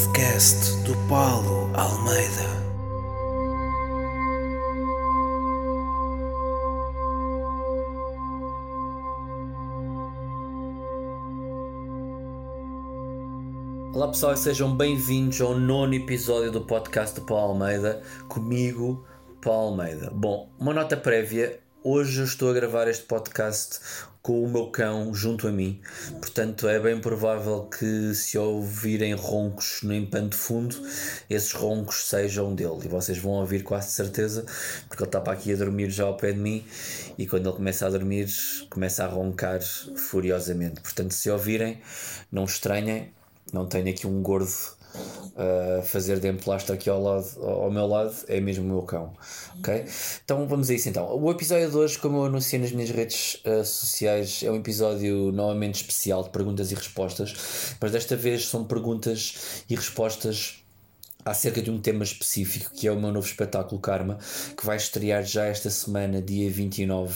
podcast do Paulo Almeida. Olá pessoal e sejam bem-vindos ao nono episódio do podcast do Paulo Almeida, comigo, Paulo Almeida. Bom, uma nota prévia, hoje eu estou a gravar este podcast com o meu cão junto a mim, portanto é bem provável que se ouvirem roncos no empanto fundo, esses roncos sejam dele. E vocês vão ouvir quase certeza, porque ele está para aqui a dormir já ao pé de mim e quando ele começa a dormir começa a roncar furiosamente, portanto se ouvirem, não estranhem, não tenho aqui um gordo a fazer de emplastro aqui ao, lado, ao meu lado, é mesmo o meu cão. Ok? Então vamos a isso então. O episódio de hoje, como eu anunciei nas minhas redes uh, sociais, é um episódio novamente especial de perguntas e respostas, mas desta vez são perguntas e respostas acerca de um tema específico que é o meu novo espetáculo Karma, que vai estrear já esta semana, dia 29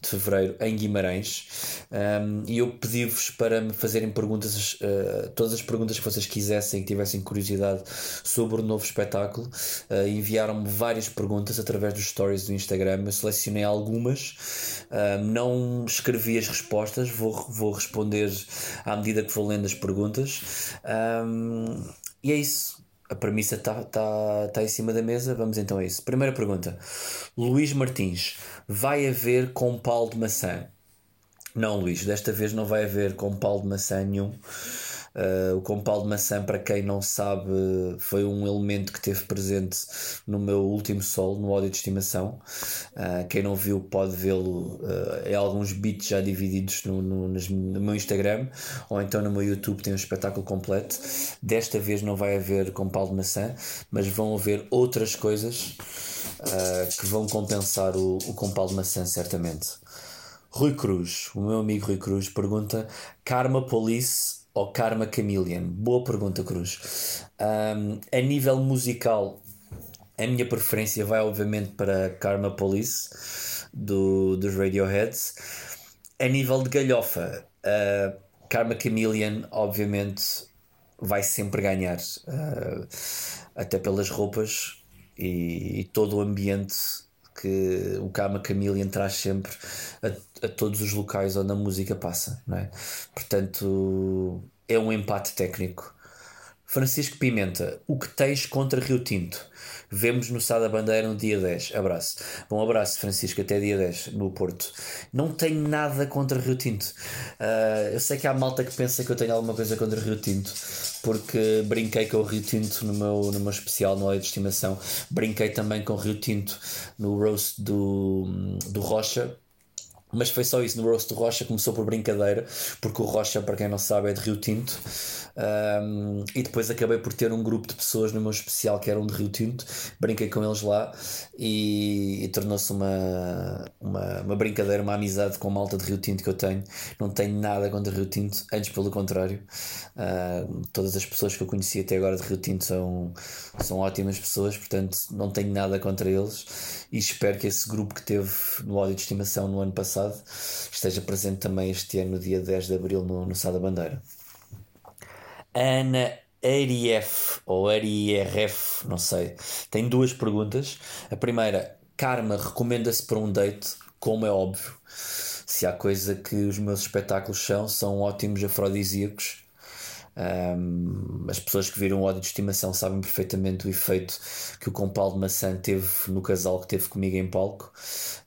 de fevereiro, em Guimarães. Um, e eu pedi-vos para me fazerem perguntas, uh, todas as perguntas que vocês quisessem, que tivessem curiosidade sobre o novo espetáculo. Uh, Enviaram-me várias perguntas através dos stories do Instagram. Eu selecionei algumas, uh, não escrevi as respostas, vou, vou responder à medida que vou lendo as perguntas. Um, e é isso a premissa está tá, tá em cima da mesa, vamos então a isso. Primeira pergunta: Luís Martins, vai haver compal de maçã? Não, Luís, desta vez não vai haver compal de maçã nenhum. Uh, o compal de maçã, para quem não sabe, foi um elemento que teve presente no meu último solo, no ódio de estimação. Uh, quem não viu pode vê-lo uh, em alguns beats já divididos no, no, no, meu Instagram ou então no meu YouTube tem um espetáculo completo. Desta vez não vai haver compal de maçã, mas vão haver outras coisas que vão compensar o, o compal de maçã, certamente. Rui Cruz, o meu amigo Rui Cruz, pergunta: Karma Police ou Karma Chameleon? Boa pergunta, Cruz. Um, a nível musical, a minha preferência vai obviamente para Karma Police do, dos Radioheads. A nível de galhofa, uh, Karma Chameleon, obviamente, vai sempre ganhar, uh, até pelas roupas e, e todo o ambiente que o Kama Chameleon traz sempre a, a, todos os locais onde a música passa, não é? Portanto, é um empate técnico. Francisco Pimenta, o que tens contra Rio Tinto? Vemos no Sá da Bandeira no dia 10. Abraço. Bom abraço, Francisco, até dia 10 no Porto. Não tenho nada contra Rio Tinto. Uh, eu sei que há malta que pensa que eu tenho alguma coisa contra Rio Tinto, porque brinquei com o Rio Tinto no meu, no meu especial no Olho de Estimação. Brinquei também com o Rio Tinto no roast do, do Rocha mas foi só isso. No Roast do Rocha começou por brincadeira, porque o Rocha, para quem não sabe, é de Rio Tinto. Um, e depois acabei por ter um grupo de pessoas no meu especial que eram de Rio Tinto. Brinquei com eles lá e, e tornou-se uma, uma, uma, brincadeira, uma amizade com a malta de Rio Tinto que eu tenho. Não tenho nada contra Rio Tinto, antes pelo contrário. Uh, todas as pessoas que eu conheci até agora de Rio Tinto são, são ótimas pessoas, portanto não tenho nada contra eles. E espero que esse grupo que teve no ódio de estimação no ano passado passado, esteja presente também este ano, no dia 10 de abril, no, no Sá da Bandeira. Ana Arief, ou Arierf, não sei, tem duas perguntas. A primeira, Karma recomenda-se para um date, como é óbvio. Se há coisa que os meus espetáculos são, são ótimos afrodisíacos um, as pessoas que viram o ódio de estimação sabem perfeitamente o efeito que o compal de maçã teve no casal que teve comigo em palco.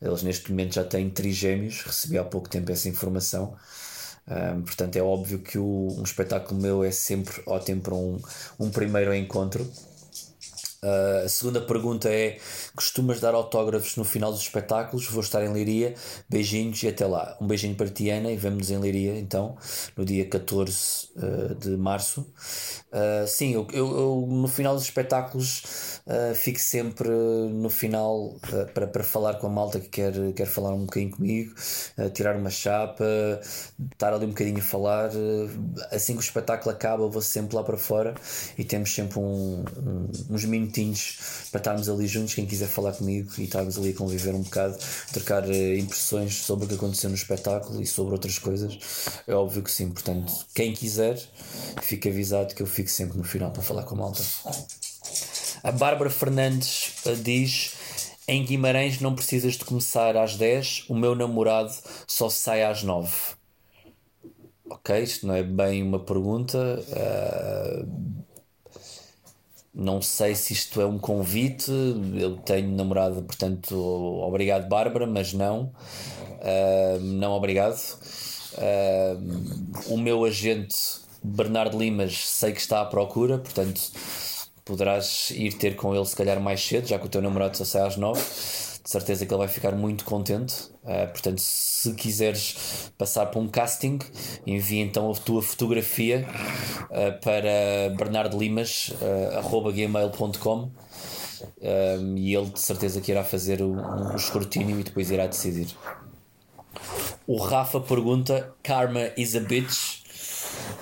Eles neste momento já têm trigêmeos, recebi há pouco tempo essa informação. Um, portanto, é óbvio que o, um espetáculo meu é sempre ótimo para um, um primeiro encontro. Uh, a segunda pergunta é: costumas dar autógrafos no final dos espetáculos? Vou estar em Liria. Beijinhos e até lá. Um beijinho para ti, Ana, e vemos em Liria então, no dia 14 uh, ah, de março. Uh, sim, eu, eu, eu, no final dos espetáculos fico sempre no final para, para falar com a malta que quer, quer falar um bocadinho comigo, tirar uma chapa, estar ali um bocadinho a falar. assim que o espetáculo acaba, vou sempre lá para fora e temos sempre um, um, uns minutos minutinhos para estarmos ali juntos, quem quiser falar comigo e estarmos ali a conviver um bocado, trocar uh, impressões sobre o que aconteceu no espetáculo e sobre outras coisas, é óbvio que sim. Portanto, quem quiser, fique avisado que eu fico sempre no final para falar com a malta. A Bárbara Fernandes uh, diz. Em Guimarães não precisas de começar às 10, o meu namorado só sai às 9. Ok, isto não é bem uma pergunta. Uh, não sei se isto é um convite. Eu tenho namorado, portanto, obrigado, Bárbara, mas não. Uh, não obrigado. Uh, o meu agente Bernardo Limas sei que está à procura, portanto poderás ir ter com ele se calhar mais cedo, já que o teu namorado só sai às 9. De certeza que ele vai ficar muito contente. Uh, portanto, se quiseres passar para um casting, envia então a tua fotografia uh, para bernardolimas.gmail.com uh, e ele de certeza que irá fazer o, um escrutínio e depois irá decidir. O Rafa pergunta: Karma is a bitch?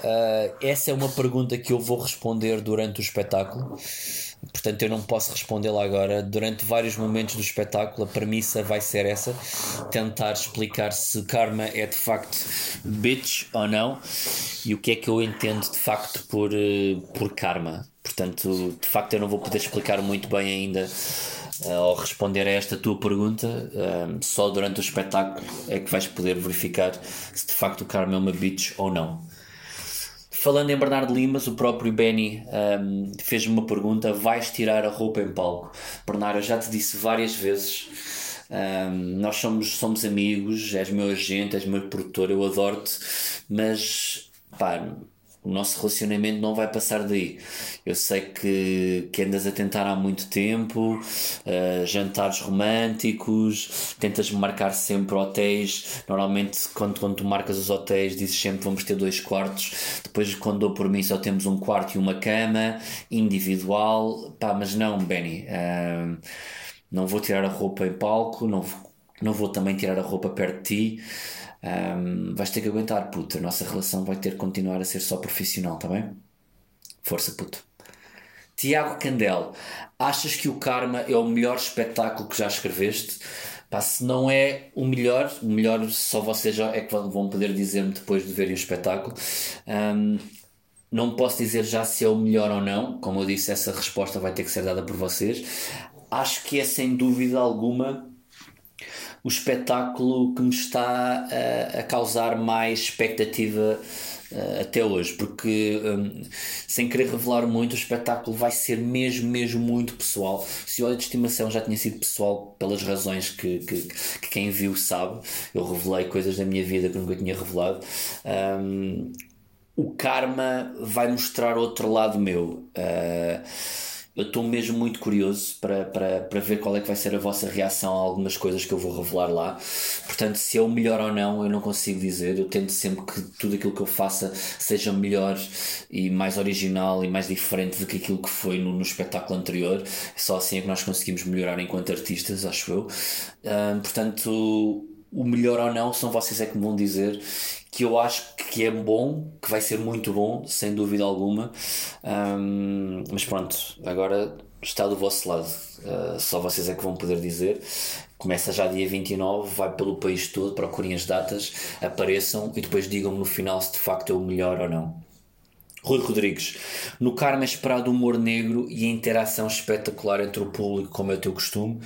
Uh, essa é uma pergunta que eu vou responder durante o espetáculo. Portanto, eu não posso respondê-la agora. Durante vários momentos do espetáculo, a premissa vai ser essa: tentar explicar se karma é de facto bitch ou não e o que é que eu entendo de facto por, eh, por karma. Portanto, de facto, eu não vou poder explicar muito bem ainda uh, ao responder a esta tua pergunta. Uh, só durante o espetáculo é que vais poder verificar se de facto o karma é uma bitch ou não. Falando em Bernardo Limas, o próprio Benny um, fez-me uma pergunta: vais tirar a roupa em palco? Bernardo, eu já te disse várias vezes. Um, nós somos, somos amigos, és meu agente, és meu produtor, eu adoro-te, mas pá, o nosso relacionamento não vai passar daí. Eu sei que, que andas a tentar há muito tempo, uh, jantares românticos, tentas marcar sempre hotéis. Normalmente, quando, quando tu marcas os hotéis, dizes sempre vamos ter dois quartos. Depois, quando dou por mim, só temos um quarto e uma cama individual. Pá, mas não, Benny, uh, não vou tirar a roupa em palco, não, não vou também tirar a roupa perto de ti. Um, vais ter que aguentar, puto. A nossa relação vai ter que continuar a ser só profissional, tá bem? Força, puto. Tiago Candel, achas que o Karma é o melhor espetáculo que já escreveste? Pá, se não é o melhor, o melhor só vocês já é que vão poder dizer-me depois de verem o espetáculo. Um, não posso dizer já se é o melhor ou não, como eu disse, essa resposta vai ter que ser dada por vocês. Acho que é sem dúvida alguma o espetáculo que me está a, a causar mais expectativa uh, até hoje, porque um, sem querer revelar muito, o espetáculo vai ser mesmo, mesmo muito pessoal. Se o ódio de estimação já tinha sido pessoal pelas razões que, que, que, quem viu sabe, eu revelei coisas da minha vida que nunca tinha revelado. Um, o karma vai mostrar outro lado meu. Uh, eu estou mesmo muito curioso para, para, para ver qual é que vai ser a vossa reação a algumas coisas que eu vou revelar lá. Portanto, se é o melhor ou não, eu não consigo dizer. Eu tento sempre que tudo aquilo que eu faça seja melhor e mais original e mais diferente do que aquilo que foi no, no espetáculo anterior. Só assim é que nós conseguimos melhorar enquanto artistas, acho eu. portanto, o melhor ou não são vocês é que me vão dizer que eu acho que é bom, que vai ser muito bom, sem dúvida alguma. Um, mas pronto, agora está do vosso lado. Uh, só vocês é que vão poder dizer. Começa já dia 29, vai pelo país todo, procurem as datas, apareçam e depois digam-me no final se de facto é o melhor ou não. Rui Rodrigues, no Karma é esperado humor negro e a interação espetacular entre o público, como é o teu costume.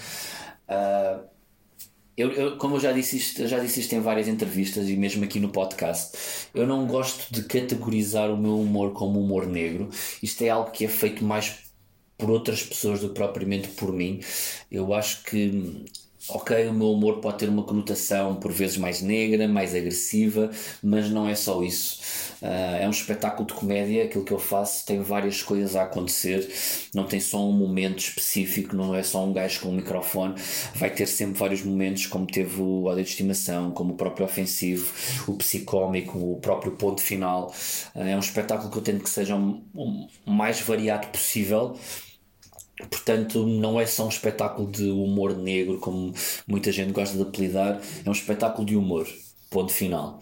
Uh, eu, eu, como eu já disse, isto, eu já disse isto em várias entrevistas e mesmo aqui no podcast, eu não gosto de categorizar o meu humor como humor negro. Isto é algo que é feito mais por outras pessoas do que propriamente por mim. Eu acho que ok, o meu humor pode ter uma conotação por vezes mais negra, mais agressiva, mas não é só isso. Uh, é um espetáculo de comédia, aquilo que eu faço tem várias coisas a acontecer, não tem só um momento específico, não é só um gajo com um microfone, vai ter sempre vários momentos, como teve o ódio de estimação, como o próprio ofensivo, o psicómico, o próprio ponto final. Uh, é um espetáculo que eu tento que seja o um, um, mais variado possível Portanto, não é só um espetáculo de humor negro, como muita gente gosta de apelidar, é um espetáculo de humor. Ponto final.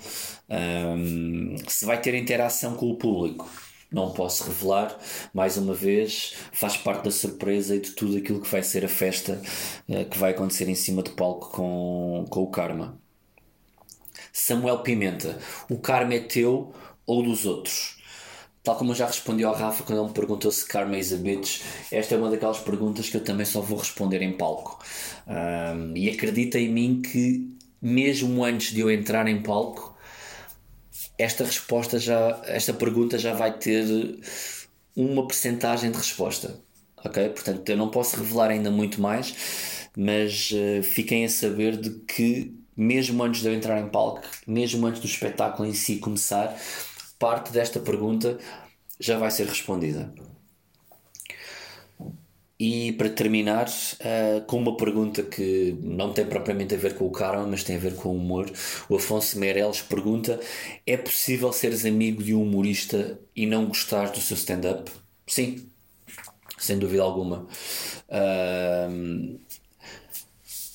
Um, se vai ter interação com o público, não posso revelar, mais uma vez, faz parte da surpresa e de tudo aquilo que vai ser a festa uh, que vai acontecer em cima do palco com, com o Karma. Samuel Pimenta, o Karma é teu ou dos outros? Tal como eu já respondi ao Rafa quando ele me perguntou se Karma is a bitch, esta é uma daquelas perguntas que eu também só vou responder em palco. Um, e acredita em mim que, mesmo antes de eu entrar em palco, esta resposta já, esta pergunta já vai ter uma percentagem de resposta. Ok? Portanto, eu não posso revelar ainda muito mais, mas uh, fiquem a saber de que, mesmo antes de eu entrar em palco, mesmo antes do espetáculo em si começar, parte desta pergunta já vai ser respondida. E para terminar, uh, com uma pergunta que não tem propriamente a ver com o karma, mas tem a ver com o humor, o Afonso Meireles pergunta: é possível seres amigo de um humorista e não gostar do seu stand-up? Sim, sem dúvida alguma. Uh,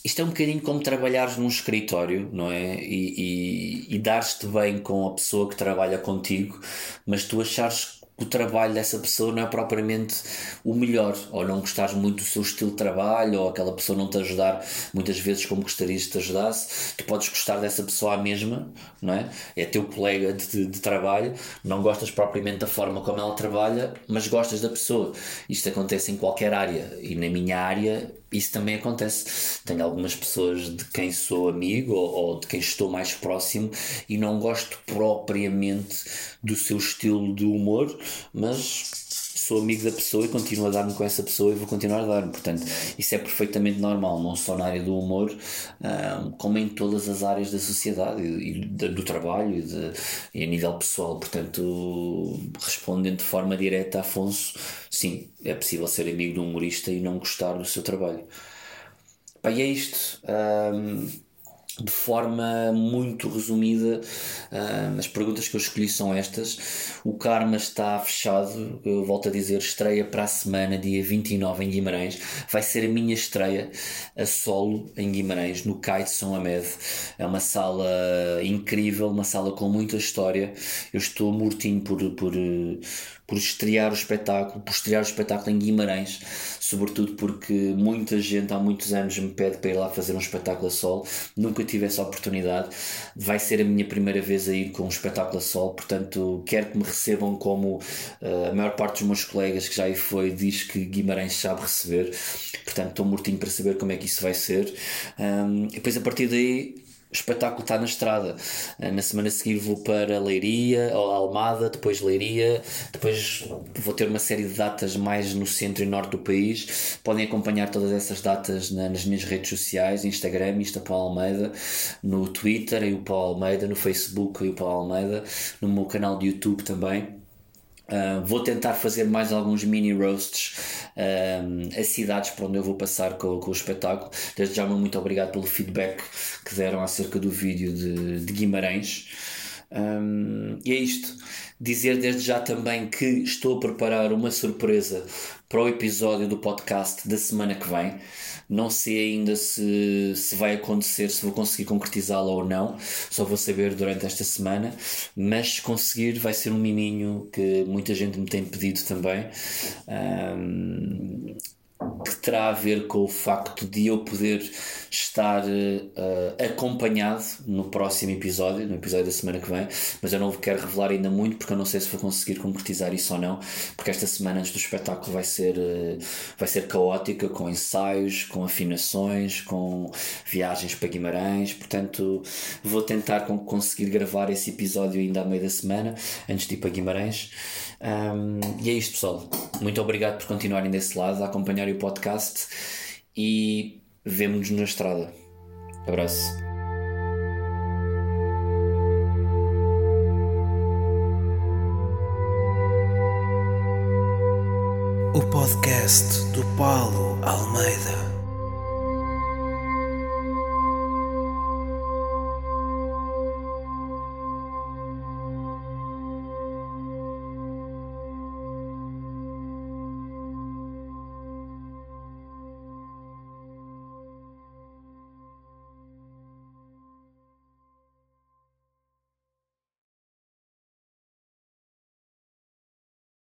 isto é um bocadinho como trabalhares num escritório, não é? E, e, e dar-te bem com a pessoa que trabalha contigo, mas tu achares o trabalho dessa pessoa não é propriamente o melhor, ou não gostares muito do seu estilo de trabalho, ou aquela pessoa não te ajudar muitas vezes como gostarias que te ajudasse, tu podes gostar dessa pessoa à mesma, não é? É teu colega de, de trabalho, não gostas propriamente da forma como ela trabalha, mas gostas da pessoa. Isto acontece em qualquer área, e na minha área isso também acontece. Tenho algumas pessoas de quem sou amigo ou, ou, de quem estou mais próximo e não gosto propriamente do seu estilo de humor, mas sou amigo da pessoa e continuo a dar-me com essa pessoa e vou continuar a dar-me. Portanto, isso é perfeitamente normal, não só na área do humor, um, como em todas as áreas da sociedade e do trabalho e, de, e, a nível pessoal. Portanto, respondendo de forma direta, Afonso, sim, é possível ser amigo de um humorista e não gostar do seu trabalho. Pá, e é isto. Um, de forma muito resumida, uh, as perguntas que eu escolhi são estas. O Karma está fechado, eu volto a dizer, estreia para a semana, dia 29 em Guimarães. Vai ser a minha estreia a solo em Guimarães, no de São Amed. É uma sala incrível, uma sala com muita história. Eu estou mortinho por, por, por estrear o espetáculo, por estrear o espetáculo em Guimarães, sobretudo porque muita gente há muitos anos me pede para ir lá fazer um espetáculo a solo. Nunca tive essa oportunidade. Vai ser a minha primeira vez a ir com um espetáculo a sol, portanto, quero que me recebam como uh, a maior parte dos meus colegas que já aí foi diz que Guimarães sabe receber. Portanto, estou mortinho para saber como é que isso vai ser. Um, e depois, a partir daí, o espetáculo está na estrada. Eh, na semana a seguir vou para Leiria, ou Almada, depois Leiria, depois vou ter uma série de datas mais no centro e norte do país. Podem acompanhar todas essas datas nas minhas redes sociais, Instagram, Insta Paulo Almeida, no Twitter, e o Paulo Almeida, no Facebook, e o Paulo Almeida, no meu canal de YouTube também. Uh, vou tentar fazer mais alguns mini roasts uh, a cidades para onde eu vou passar com, com o espetáculo. Desde já, muito obrigado pelo feedback que deram acerca do vídeo de, de Guimarães. Um, e é isto. Dizer desde já também que estou a preparar uma surpresa para o episódio do podcast da semana que vem. Não sei ainda se, se vai acontecer, se vou conseguir concretizá-la ou não, só vou saber durante esta semana. Mas se conseguir, vai ser um miminho que muita gente me tem pedido também. Um, que terá a ver com o facto de eu poder estar uh, acompanhado no próximo episódio, no episódio da semana que vem, mas eu não quero revelar ainda muito porque eu não sei se vou conseguir concretizar isso ou não, porque esta semana antes do espetáculo vai ser, uh, vai ser caótica, com ensaios, com afinações, com viagens para Guimarães, portanto vou tentar conseguir gravar esse episódio ainda à meio da semana, antes de ir para Guimarães. Um, e é isto, pessoal. Muito obrigado por continuarem desse lado, a acompanhar o podcast e vemo-nos na estrada. Abraço. O podcast do Paulo Almeida.